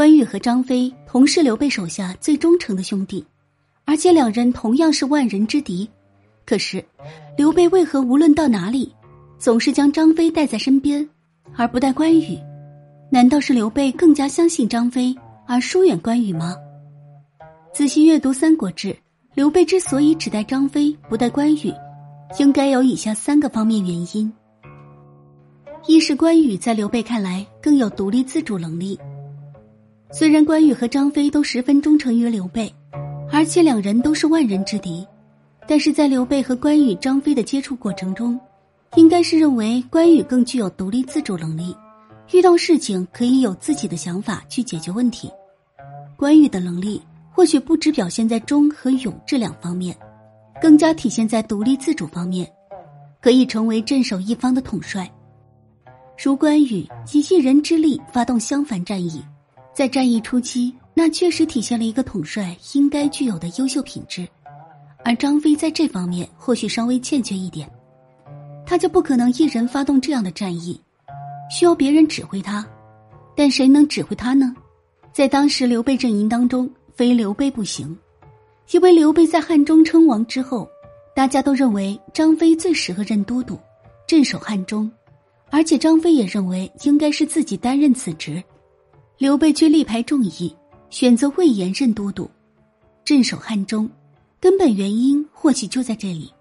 关羽和张飞同是刘备手下最忠诚的兄弟，而且两人同样是万人之敌。可是，刘备为何无论到哪里，总是将张飞带在身边，而不带关羽？难道是刘备更加相信张飞，而疏远关羽吗？仔细阅读《三国志》，刘备之所以只带张飞不带关羽，应该有以下三个方面原因：一是关羽在刘备看来更有独立自主能力。虽然关羽和张飞都十分忠诚于刘备，而且两人都是万人之敌，但是在刘备和关羽、张飞的接触过程中，应该是认为关羽更具有独立自主能力，遇到事情可以有自己的想法去解决问题。关羽的能力或许不只表现在忠和勇这两方面，更加体现在独立自主方面，可以成为镇守一方的统帅。如关羽以一人之力发动襄樊战役。在战役初期，那确实体现了一个统帅应该具有的优秀品质，而张飞在这方面或许稍微欠缺一点，他就不可能一人发动这样的战役，需要别人指挥他。但谁能指挥他呢？在当时刘备阵营当中，非刘备不行，因为刘备在汉中称王之后，大家都认为张飞最适合任都督，镇守汉中，而且张飞也认为应该是自己担任此职。刘备却力排众议，选择魏延任都督，镇守汉中。根本原因或许就在这里。